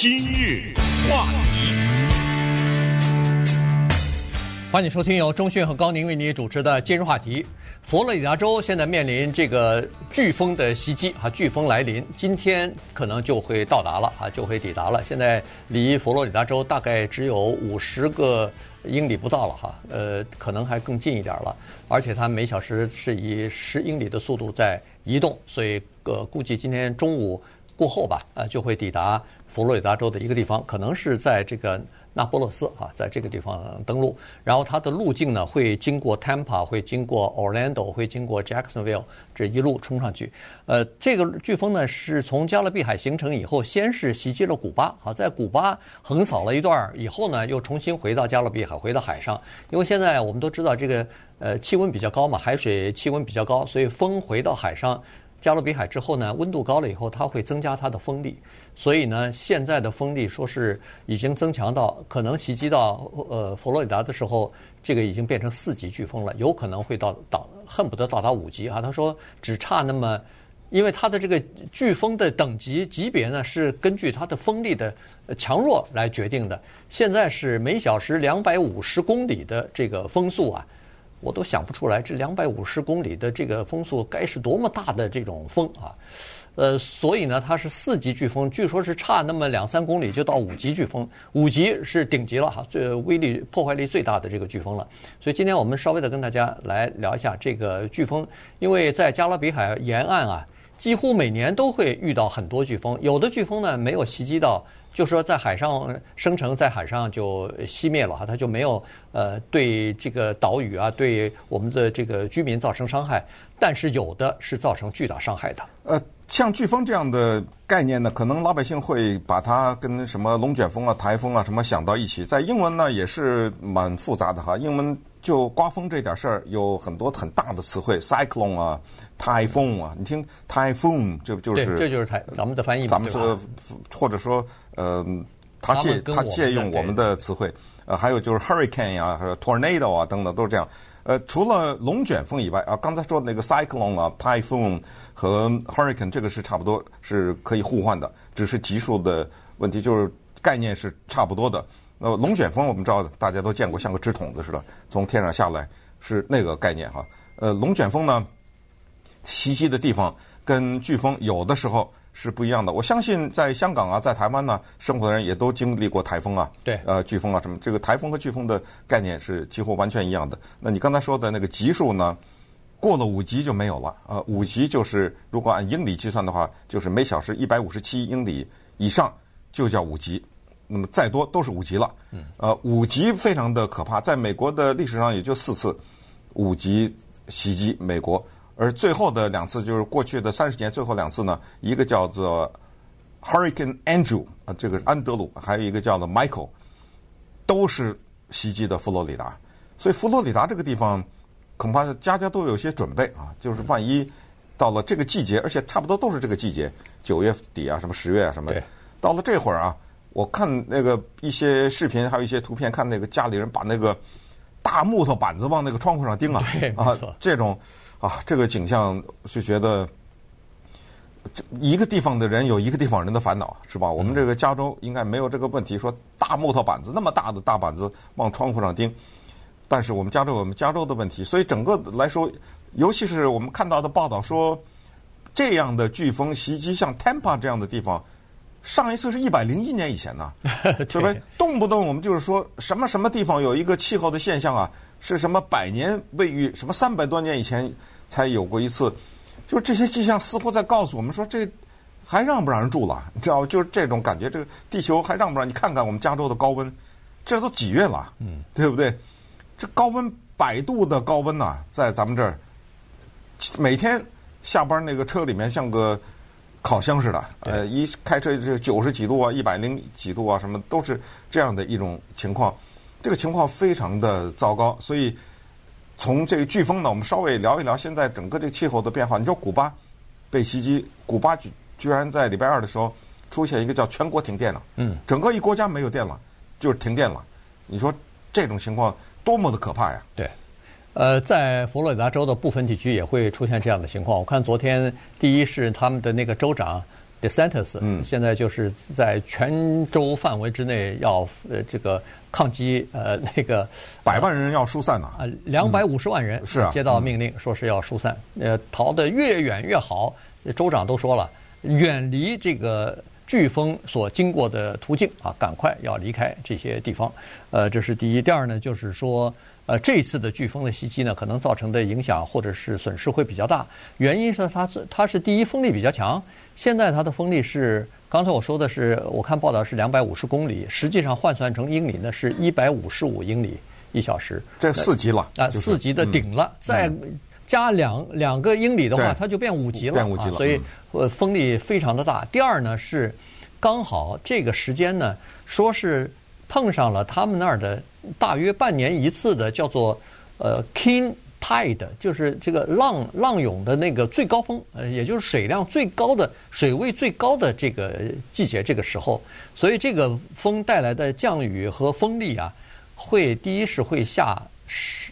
今日话题，欢迎收听由中讯和高宁为你主持的今日话题。佛罗里达州现在面临这个飓风的袭击，哈，飓风来临，今天可能就会到达了，啊，就会抵达了。现在离佛罗里达州大概只有五十个英里不到了，哈，呃，可能还更近一点了。而且它每小时是以十英里的速度在移动，所以呃，估计今天中午过后吧，呃，就会抵达。佛罗里达州的一个地方，可能是在这个那波勒斯啊，在这个地方登陆。然后它的路径呢，会经过 Tampa，会经过 Orlando，会经过 Jacksonville，这一路冲上去。呃，这个飓风呢，是从加勒比海形成以后，先是袭击了古巴，好，在古巴横扫了一段以后呢，又重新回到加勒比海，回到海上。因为现在我们都知道这个呃气温比较高嘛，海水气温比较高，所以风回到海上。加勒比海之后呢，温度高了以后，它会增加它的风力，所以呢，现在的风力说是已经增强到可能袭击到呃佛罗里达的时候，这个已经变成四级飓风了，有可能会到到恨不得到达五级啊。他说只差那么，因为它的这个飓风的等级级别呢是根据它的风力的强弱来决定的，现在是每小时两百五十公里的这个风速啊。我都想不出来，这两百五十公里的这个风速该是多么大的这种风啊！呃，所以呢，它是四级飓风，据说是差那么两三公里就到五级飓风，五级是顶级了哈，最威力破坏力最大的这个飓风了。所以今天我们稍微的跟大家来聊一下这个飓风，因为在加勒比海沿岸啊，几乎每年都会遇到很多飓风，有的飓风呢没有袭击到。就说，在海上生成，在海上就熄灭了哈，它就没有呃对这个岛屿啊，对我们的这个居民造成伤害。但是有的是造成巨大伤害的。呃，像飓风这样的概念呢，可能老百姓会把它跟什么龙卷风啊、台风啊什么想到一起。在英文呢，也是蛮复杂的哈。英文就刮风这点事儿，有很多很大的词汇，cyclone 啊。台风啊，你听 typhoon 这就是对，这就是台咱们的翻译。咱们说，或者说，呃，他借他借用我们的词汇，呃，还有就是 hurricane 啊，还有 tornado 啊等等都是这样。呃，除了龙卷风以外啊，刚才说的那个 cyclone 啊，typhoon 和 hurricane 这个是差不多是可以互换的，只是级数的问题，就是概念是差不多的。呃，龙卷风我们知道，大家都见过，像个纸筒子似的，从天上下来是那个概念哈。呃，龙卷风呢？袭击的地方跟飓风有的时候是不一样的。我相信在香港啊，在台湾呢，生活的人也都经历过台风啊，对，呃，飓风啊什么。这个台风和飓风的概念是几乎完全一样的。那你刚才说的那个级数呢，过了五级就没有了。呃，五级就是如果按英里计算的话，就是每小时一百五十七英里以上就叫五级。那么再多都是五级了。嗯。呃，五级非常的可怕，在美国的历史上也就四次五级袭击美国。而最后的两次就是过去的三十年最后两次呢，一个叫做 Hurricane Andrew 啊，这个是安德鲁，还有一个叫做 Michael，都是袭击的佛罗里达。所以佛罗里达这个地方恐怕家家都有些准备啊，就是万一到了这个季节，而且差不多都是这个季节，九月底啊，什么十月啊什么，到了这会儿啊，我看那个一些视频，还有一些图片，看那个家里人把那个大木头板子往那个窗户上钉啊，啊，这种。啊，这个景象就觉得，这一个地方的人有一个地方人的烦恼，是吧？我们这个加州应该没有这个问题，说大木头板子那么大的大板子往窗户上钉。但是我们加州有我们加州的问题，所以整个来说，尤其是我们看到的报道说，这样的飓风袭击像 Tampa 这样的地方，上一次是一百零一年以前呢，对不是？动不动我们就是说什么什么地方有一个气候的现象啊？是什么百年未遇？什么三百多年以前才有过一次？就是这些迹象似乎在告诉我们说，这还让不让人住了？你知道，就是这种感觉。这个地球还让不让？你看看我们加州的高温，这都几月了？嗯，对不对？这高温百度的高温呐，在咱们这儿，每天下班那个车里面像个烤箱似的。呃，一开车就九十几度啊，一百零几度啊，什么都是这样的一种情况。这个情况非常的糟糕，所以从这个飓风呢，我们稍微聊一聊现在整个这个气候的变化。你说古巴被袭击，古巴居居然在礼拜二的时候出现一个叫全国停电了，嗯，整个一国家没有电了，就是停电了。你说这种情况多么的可怕呀？对，呃，在佛罗里达州的部分地区也会出现这样的情况。我看昨天第一是他们的那个州长。DeSantis，嗯，现在就是在全州范围之内要呃这个抗击呃那个百万人要疏散呢啊，两百五十万人是啊，接到命令说是要疏散，呃，逃得越远越好。州长都说了，远离这个飓风所经过的途径啊，赶快要离开这些地方。呃，这是第一。第二呢，就是说。呃，这次的飓风的袭击呢，可能造成的影响或者是损失会比较大。原因是它它是第一风力比较强，现在它的风力是刚才我说的是，我看报道是两百五十公里，实际上换算成英里呢是一百五十五英里一小时。这四级了啊，四级的顶了，再加两两个英里的话，它就变五级了。变五级了，所以呃风力非常的大。第二呢是刚好这个时间呢，说是碰上了他们那儿的。大约半年一次的叫做呃 King Tide，就是这个浪浪涌的那个最高峰，呃，也就是水量最高的、水位最高的这个季节，这个时候，所以这个风带来的降雨和风力啊，会第一是会下十，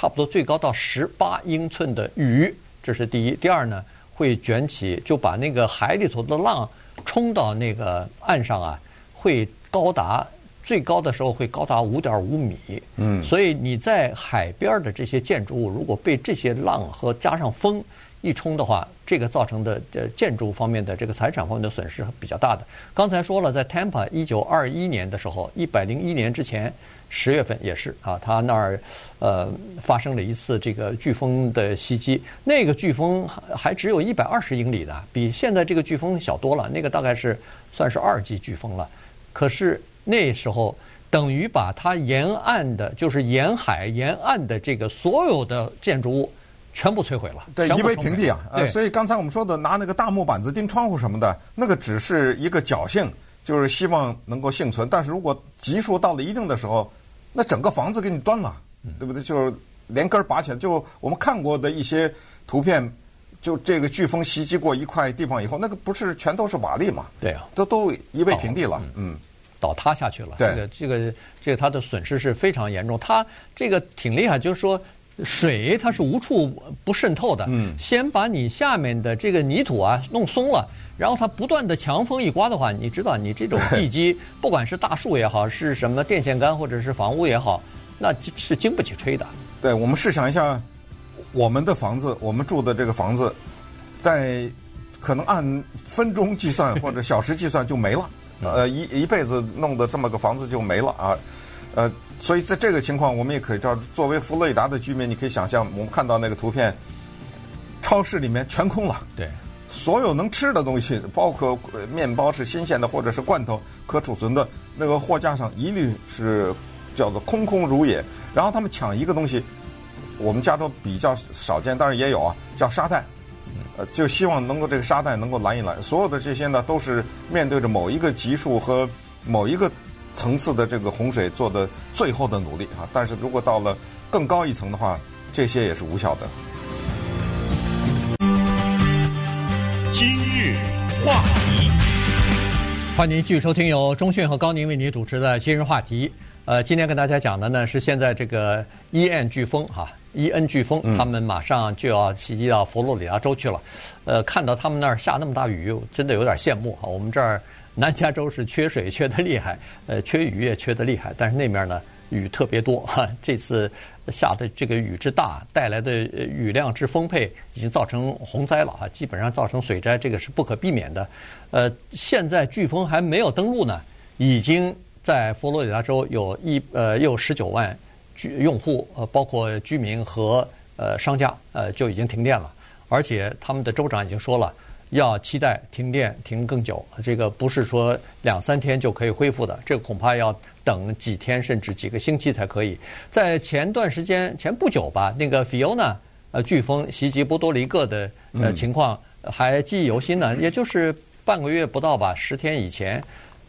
差不多最高到十八英寸的雨，这是第一。第二呢，会卷起，就把那个海里头的浪冲到那个岸上啊，会高达。最高的时候会高达五点五米，嗯，所以你在海边的这些建筑物，如果被这些浪和加上风一冲的话，这个造成的呃建筑方面的这个财产方面的损失比较大的。刚才说了，在 Tampa 一九二一年的时候，一百零一年之前十月份也是啊，他那儿呃发生了一次这个飓风的袭击，那个飓风还只有一百二十英里的，比现在这个飓风小多了，那个大概是算是二级飓风了，可是。那时候等于把它沿岸的，就是沿海沿岸的这个所有的建筑物全部摧毁了，对，夷为平地啊！呃，所以刚才我们说的拿那个大木板子钉窗户什么的，那个只是一个侥幸，就是希望能够幸存。但是如果级数到了一定的时候，那整个房子给你端了，对不对？就是连根拔起来。就我们看过的一些图片，就这个飓风袭击过一块地方以后，那个不是全都是瓦砾嘛？对啊，都都夷为平地了，嗯。倒塌下去了，对这个这个这个它的损失是非常严重。它这个挺厉害，就是说水它是无处不渗透的。嗯，先把你下面的这个泥土啊弄松了，然后它不断的强风一刮的话，你知道你这种地基，不管是大树也好，是什么电线杆或者是房屋也好，那是经不起吹的。对，我们试想一下，我们的房子，我们住的这个房子，在可能按分钟计算或者小时计算就没了。呃，一一辈子弄的这么个房子就没了啊，呃，所以在这个情况，我们也可以知道，作为佛罗里达的居民，你可以想象，我们看到那个图片，超市里面全空了，对，所有能吃的东西，包括面包是新鲜的或者是罐头可储存的，那个货架上一律是叫做空空如也。然后他们抢一个东西，我们加州比较少见，但是也有啊，叫沙袋。呃，就希望能够这个沙袋能够拦一拦，所有的这些呢，都是面对着某一个级数和某一个层次的这个洪水做的最后的努力啊。但是如果到了更高一层的话，这些也是无效的。今日话题，欢迎您继续收听由中讯和高宁为您主持的今日话题。呃，今天跟大家讲的呢是现在这个伊恩飓风哈。伊恩飓风，他们马上就要袭击到佛罗里达州去了。呃，看到他们那儿下那么大雨，真的有点羡慕哈。我们这儿南加州是缺水缺的厉害，呃，缺雨也缺的厉害，但是那面呢雨特别多哈。这次下的这个雨之大，带来的雨量之丰沛，已经造成洪灾了哈，基本上造成水灾，这个是不可避免的。呃，现在飓风还没有登陆呢，已经在佛罗里达州有一呃又十九万居。用户呃，包括居民和呃商家呃，就已经停电了，而且他们的州长已经说了，要期待停电停更久，这个不是说两三天就可以恢复的，这恐怕要等几天甚至几个星期才可以。在前段时间前不久吧，那个 Fiona 呃飓风袭击波多黎各的呃情况还记忆犹新呢，也就是半个月不到吧，十天以前，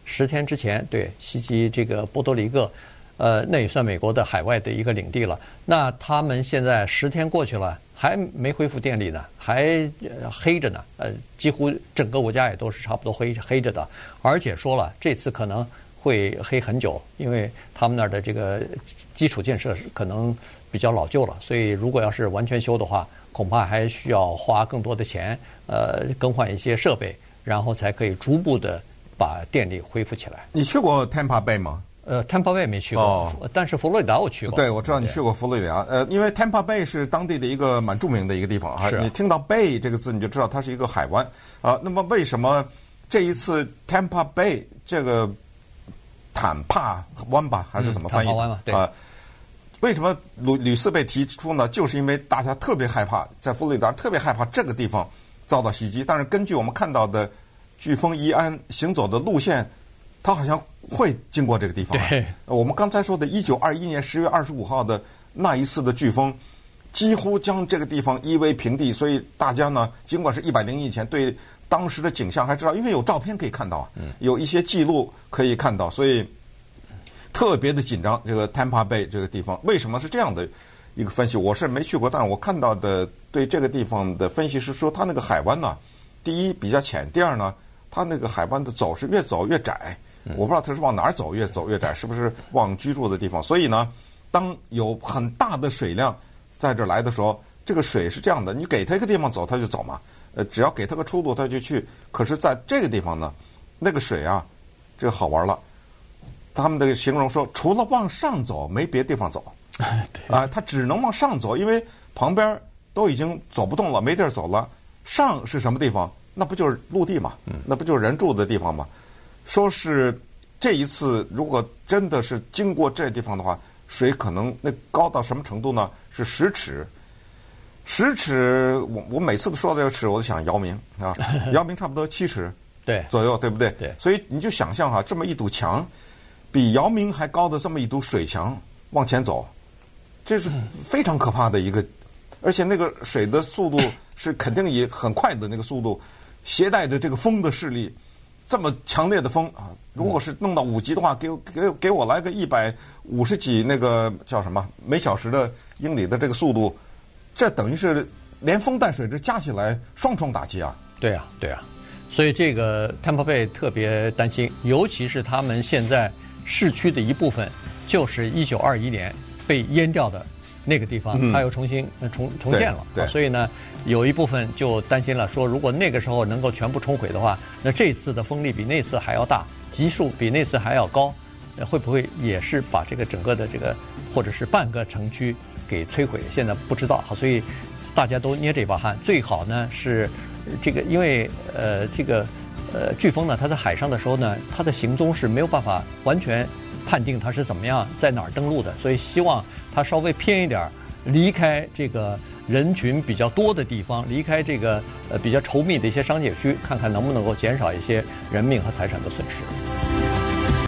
十天之前对袭击这个波多黎各。呃，那也算美国的海外的一个领地了。那他们现在十天过去了，还没恢复电力呢，还黑着呢。呃，几乎整个国家也都是差不多黑黑着的。而且说了，这次可能会黑很久，因为他们那儿的这个基础建设可能比较老旧了，所以如果要是完全修的话，恐怕还需要花更多的钱，呃，更换一些设备。然后才可以逐步的把电力恢复起来。你去过 Tampa Bay 吗？呃，Tampa Bay 没去过，哦、但是佛罗里达我去过。对，我知道你去过佛罗里达。呃，因为 Tampa Bay 是当地的一个蛮著名的一个地方啊。你听到 Bay 这个字，你就知道它是一个海湾啊。那么为什么这一次 Tampa Bay 这个坦帕湾吧，还是怎么翻译？坦帕湾嘛，对。啊为什么屡屡次被提出呢？就是因为大家特别害怕，在佛罗里达特别害怕这个地方遭到袭击。但是根据我们看到的飓风伊安行走的路线，它好像会经过这个地方。对，我们刚才说的1921年10月25号的那一次的飓风，几乎将这个地方夷为平地。所以大家呢，尽管是一百零一年前，对当时的景象还知道，因为有照片可以看到啊，有一些记录可以看到，所以。特别的紧张，这个 Tampa Bay 这个地方为什么是这样的一个分析？我是没去过，但是我看到的对这个地方的分析是说，它那个海湾呢，第一比较浅，第二呢，它那个海湾的走是越走越窄。我不知道它是往哪儿走，越走越窄，是不是往居住的地方？所以呢，当有很大的水量在这儿来的时候，这个水是这样的，你给它一个地方走，它就走嘛。呃，只要给它个出路，它就去。可是在这个地方呢，那个水啊，这个好玩了。他们的形容说，除了往上走，没别的地方走。啊，它只能往上走，因为旁边都已经走不动了，没地儿走了。上是什么地方？那不就是陆地嘛？那不就是人住的地方吗？说是这一次，如果真的是经过这地方的话，水可能那高到什么程度呢？是十尺。十尺，我我每次都说到这个尺，我都想姚明啊，姚明差不多七尺对左右，对不对？对。所以你就想象哈，这么一堵墙。比姚明还高的这么一堵水墙往前走，这是非常可怕的一个，而且那个水的速度是肯定以很快的那个速度，携带着这个风的势力，这么强烈的风啊！如果是弄到五级的话，给给给我来个一百五十几那个叫什么每小时的英里的这个速度，这等于是连风带水这加起来双重打击啊！对啊，对啊，所以这个 Tampa Bay 特别担心，尤其是他们现在。市区的一部分就是一九二一年被淹掉的那个地方，它又重新重重建了。对，所以呢，有一部分就担心了，说如果那个时候能够全部冲毁的话，那这次的风力比那次还要大，级数比那次还要高，会不会也是把这个整个的这个或者是半个城区给摧毁？现在不知道。好，所以大家都捏这把汗，最好呢是这个，因为呃这个。呃，飓风呢，它在海上的时候呢，它的行踪是没有办法完全判定它是怎么样在哪儿登陆的，所以希望它稍微偏一点儿，离开这个人群比较多的地方，离开这个呃比较稠密的一些商业区，看看能不能够减少一些人命和财产的损失。